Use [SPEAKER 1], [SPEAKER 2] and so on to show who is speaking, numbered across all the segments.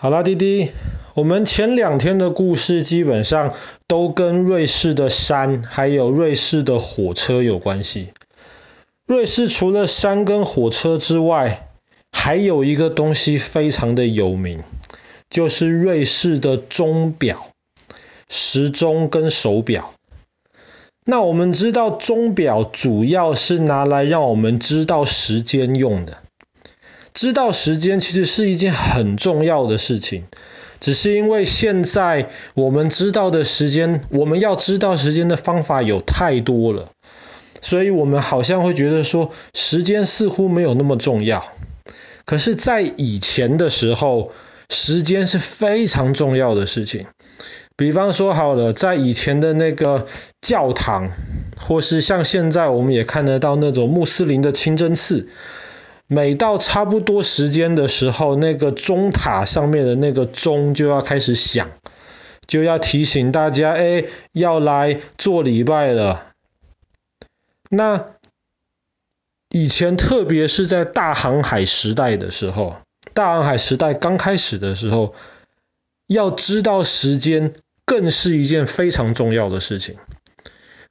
[SPEAKER 1] 好啦，弟弟，我们前两天的故事基本上都跟瑞士的山还有瑞士的火车有关系。瑞士除了山跟火车之外，还有一个东西非常的有名，就是瑞士的钟表、时钟跟手表。那我们知道钟表主要是拿来让我们知道时间用的。知道时间其实是一件很重要的事情，只是因为现在我们知道的时间，我们要知道时间的方法有太多了，所以我们好像会觉得说，时间似乎没有那么重要。可是，在以前的时候，时间是非常重要的事情。比方说好了，在以前的那个教堂，或是像现在我们也看得到那种穆斯林的清真寺。每到差不多时间的时候，那个钟塔上面的那个钟就要开始响，就要提醒大家，哎，要来做礼拜了。那以前特别是在大航海时代的时候，大航海时代刚开始的时候，要知道时间更是一件非常重要的事情。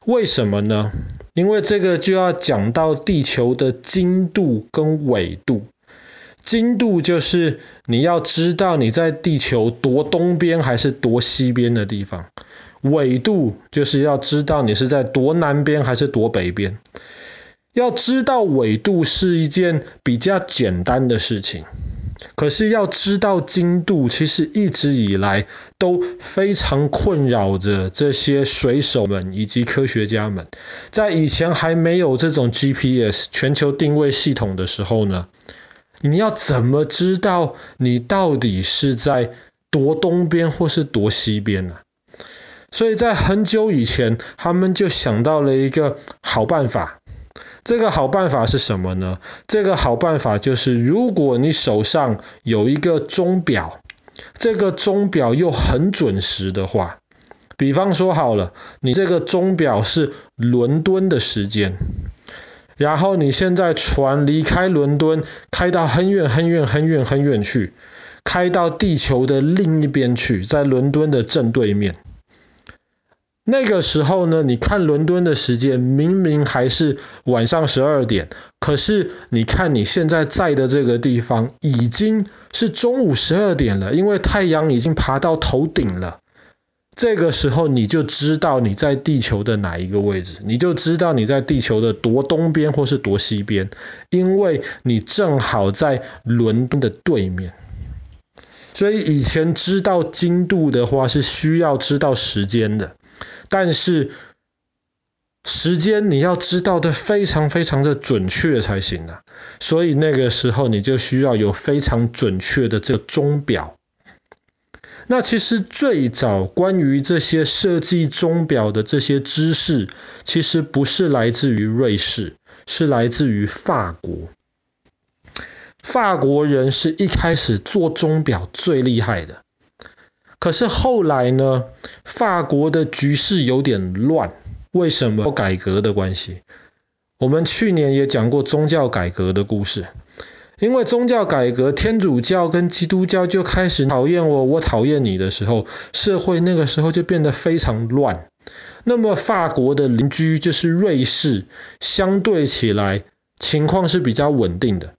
[SPEAKER 1] 为什么呢？因为这个就要讲到地球的经度跟纬度。经度就是你要知道你在地球多东边还是多西边的地方，纬度就是要知道你是在多南边还是多北边。要知道纬度是一件比较简单的事情。可是要知道精度，其实一直以来都非常困扰着这些水手们以及科学家们。在以前还没有这种 GPS 全球定位系统的时候呢，你要怎么知道你到底是在夺东边或是夺西边呢？所以在很久以前，他们就想到了一个好办法。这个好办法是什么呢？这个好办法就是，如果你手上有一个钟表，这个钟表又很准时的话，比方说好了，你这个钟表是伦敦的时间，然后你现在船离开伦敦，开到很远很远很远很远去，开到地球的另一边去，在伦敦的正对面。那个时候呢，你看伦敦的时间明明还是晚上十二点，可是你看你现在在的这个地方已经是中午十二点了，因为太阳已经爬到头顶了。这个时候你就知道你在地球的哪一个位置，你就知道你在地球的多东边或是多西边，因为你正好在伦敦的对面。所以以前知道经度的话是需要知道时间的。但是时间你要知道的非常非常的准确才行啊，所以那个时候你就需要有非常准确的这个钟表。那其实最早关于这些设计钟表的这些知识，其实不是来自于瑞士，是来自于法国。法国人是一开始做钟表最厉害的。可是后来呢，法国的局势有点乱，为什么？改革的关系。我们去年也讲过宗教改革的故事，因为宗教改革，天主教跟基督教就开始讨厌我，我讨厌你的时候，社会那个时候就变得非常乱。那么法国的邻居就是瑞士，相对起来情况是比较稳定的，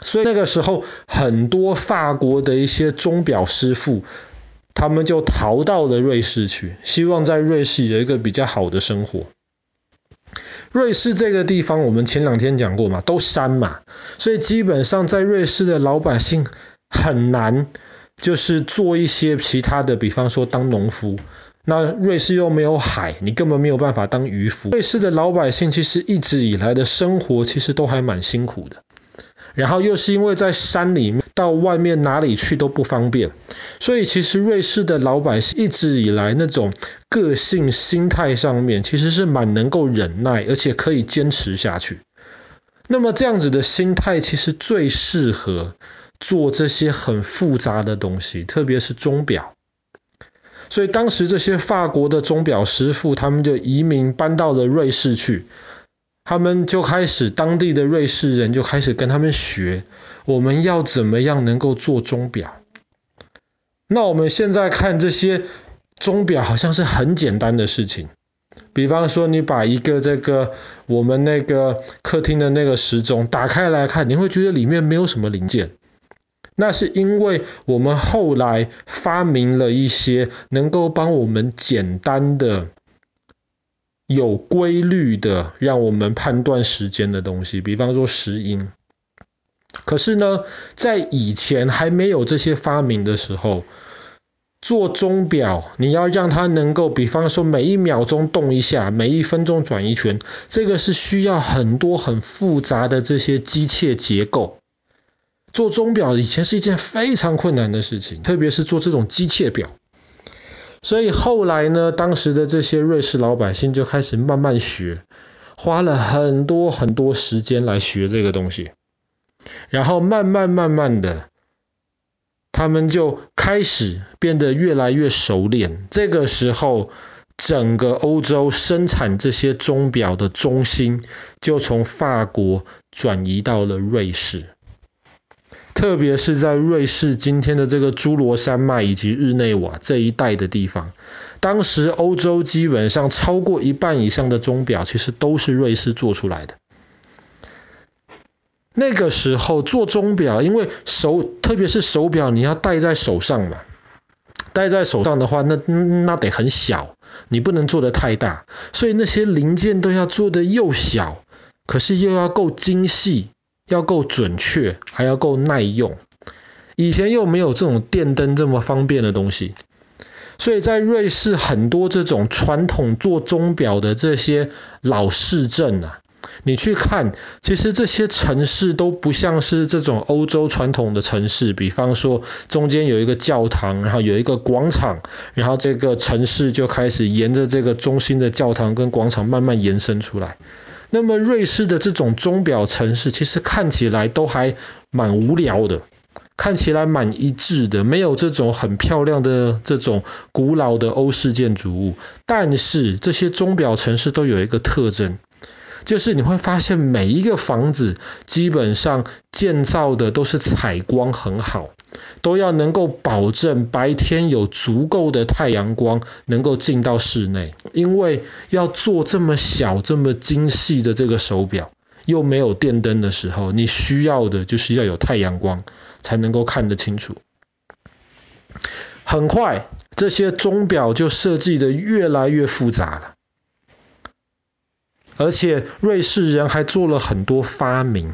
[SPEAKER 1] 所以那个时候很多法国的一些钟表师傅。他们就逃到了瑞士去，希望在瑞士有一个比较好的生活。瑞士这个地方，我们前两天讲过嘛，都山嘛，所以基本上在瑞士的老百姓很难，就是做一些其他的，比方说当农夫。那瑞士又没有海，你根本没有办法当渔夫。瑞士的老百姓其实一直以来的生活其实都还蛮辛苦的。然后又是因为在山里面，到外面哪里去都不方便，所以其实瑞士的老百姓一直以来那种个性心态上面，其实是蛮能够忍耐，而且可以坚持下去。那么这样子的心态，其实最适合做这些很复杂的东西，特别是钟表。所以当时这些法国的钟表师傅，他们就移民搬到了瑞士去。他们就开始，当地的瑞士人就开始跟他们学，我们要怎么样能够做钟表。那我们现在看这些钟表好像是很简单的事情，比方说你把一个这个我们那个客厅的那个时钟打开来看，你会觉得里面没有什么零件。那是因为我们后来发明了一些能够帮我们简单的、有规律的让我们判断时间的东西，比方说石英。可是呢，在以前还没有这些发明的时候，做钟表你要让它能够，比方说每一秒钟动一下，每一分钟转一圈，这个是需要很多很复杂的这些机械结构。做钟表以前是一件非常困难的事情，特别是做这种机械表。所以后来呢，当时的这些瑞士老百姓就开始慢慢学，花了很多很多时间来学这个东西，然后慢慢慢慢的，他们就开始变得越来越熟练。这个时候，整个欧洲生产这些钟表的中心就从法国转移到了瑞士。特别是在瑞士今天的这个侏罗山脉以及日内瓦这一带的地方，当时欧洲基本上超过一半以上的钟表其实都是瑞士做出来的。那个时候做钟表，因为手，特别是手表，你要戴在手上嘛，戴在手上的话，那那得很小，你不能做得太大，所以那些零件都要做得又小，可是又要够精细。要够准确，还要够耐用。以前又没有这种电灯这么方便的东西，所以在瑞士很多这种传统做钟表的这些老市镇啊，你去看，其实这些城市都不像是这种欧洲传统的城市。比方说，中间有一个教堂，然后有一个广场，然后这个城市就开始沿着这个中心的教堂跟广场慢慢延伸出来。那么瑞士的这种钟表城市，其实看起来都还蛮无聊的，看起来蛮一致的，没有这种很漂亮的这种古老的欧式建筑物。但是这些钟表城市都有一个特征。就是你会发现每一个房子基本上建造的都是采光很好，都要能够保证白天有足够的太阳光能够进到室内，因为要做这么小这么精细的这个手表，又没有电灯的时候，你需要的就是要有太阳光才能够看得清楚。很快这些钟表就设计得越来越复杂了。而且瑞士人还做了很多发明，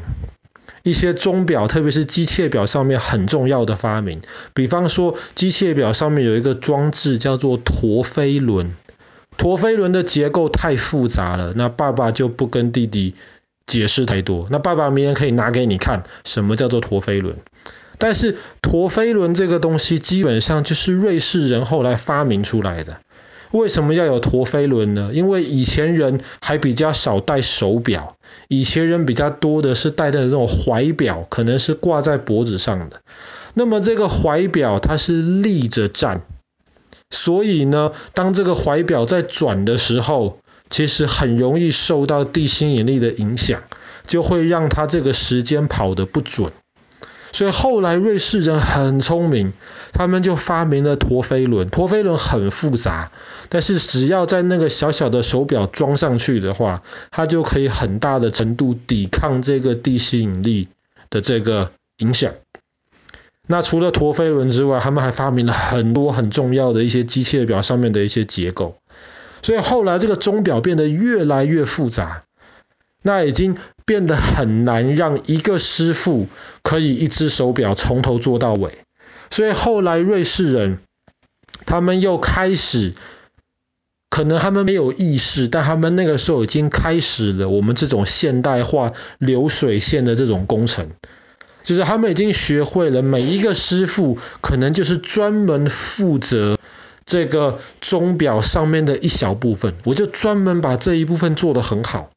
[SPEAKER 1] 一些钟表，特别是机械表上面很重要的发明。比方说，机械表上面有一个装置叫做陀飞轮。陀飞轮的结构太复杂了，那爸爸就不跟弟弟解释太多。那爸爸明天可以拿给你看，什么叫做陀飞轮。但是陀飞轮这个东西，基本上就是瑞士人后来发明出来的。为什么要有陀飞轮呢？因为以前人还比较少戴手表，以前人比较多的是戴的这种怀表，可能是挂在脖子上的。那么这个怀表它是立着站，所以呢，当这个怀表在转的时候，其实很容易受到地心引力的影响，就会让它这个时间跑得不准。所以后来瑞士人很聪明，他们就发明了陀飞轮。陀飞轮很复杂，但是只要在那个小小的手表装上去的话，它就可以很大的程度抵抗这个地心引力的这个影响。那除了陀飞轮之外，他们还发明了很多很重要的一些机械表上面的一些结构。所以后来这个钟表变得越来越复杂。那已经变得很难让一个师傅可以一只手表从头做到尾，所以后来瑞士人他们又开始，可能他们没有意识，但他们那个时候已经开始了我们这种现代化流水线的这种工程，就是他们已经学会了每一个师傅可能就是专门负责这个钟表上面的一小部分，我就专门把这一部分做得很好。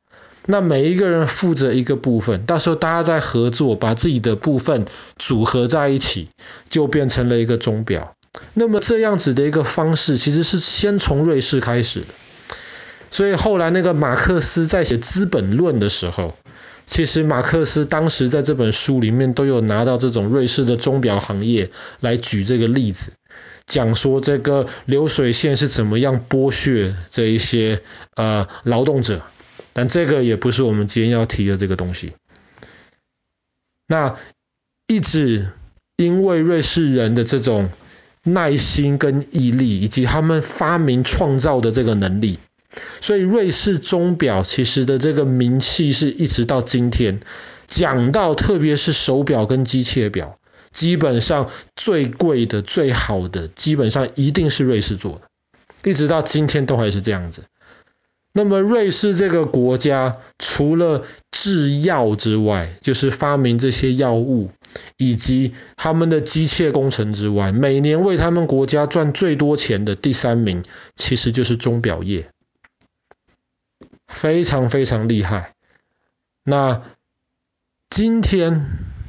[SPEAKER 1] 那每一个人负责一个部分，到时候大家再合作，把自己的部分组合在一起，就变成了一个钟表。那么这样子的一个方式，其实是先从瑞士开始。所以后来那个马克思在写《资本论》的时候，其实马克思当时在这本书里面都有拿到这种瑞士的钟表行业来举这个例子。讲说这个流水线是怎么样剥削这一些呃劳动者，但这个也不是我们今天要提的这个东西。那一直因为瑞士人的这种耐心跟毅力，以及他们发明创造的这个能力，所以瑞士钟表其实的这个名气是一直到今天讲到，特别是手表跟机械表，基本上最贵的、最好的，基本上一定是瑞士做的，一直到今天都还是这样子。那么瑞士这个国家除了制药之外，就是发明这些药物以及他们的机械工程之外，每年为他们国家赚最多钱的第三名，其实就是钟表业，非常非常厉害。那今天，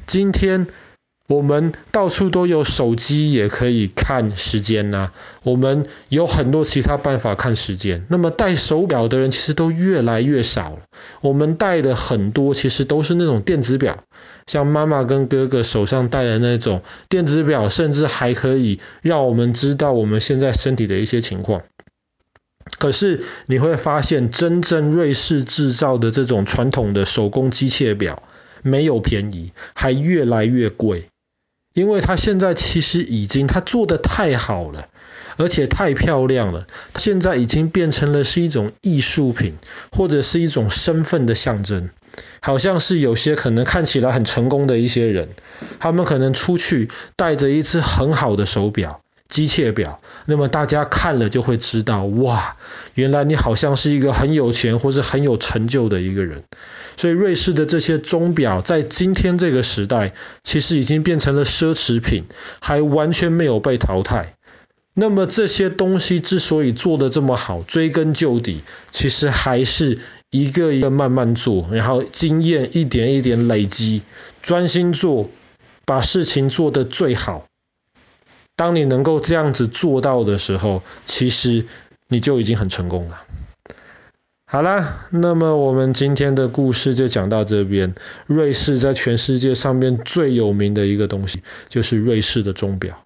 [SPEAKER 1] 今天。我们到处都有手机，也可以看时间呐、我们有很多其他办法看时间。那么戴手表的人其实都越来越少了。我们戴的很多其实都是那种电子表，像妈妈跟哥哥手上戴的那种电子表，甚至还可以让我们知道我们现在身体的一些情况。可是你会发现，真正瑞士制造的这种传统的手工机械表没有便宜，还越来越贵。因为他现在其实已经，他做的太好了，而且太漂亮了，现在已经变成了是一种艺术品，或者是一种身份的象征。好像是有些可能看起来很成功的一些人，他们可能出去带着一只很好的手表。机械表，那么大家看了就会知道，哇，原来你好像是一个很有钱或是很有成就的一个人。所以瑞士的这些钟表在今天这个时代，其实已经变成了奢侈品，还完全没有被淘汰。那么这些东西之所以做得这么好，追根究底，其实还是一个一个慢慢做，然后经验一点一点累积，专心做，把事情做得最好。当你能够这样子做到的时候，其实你就已经很成功了。好啦，那么我们今天的故事就讲到这边。瑞士在全世界上面最有名的一个东西，就是瑞士的钟表。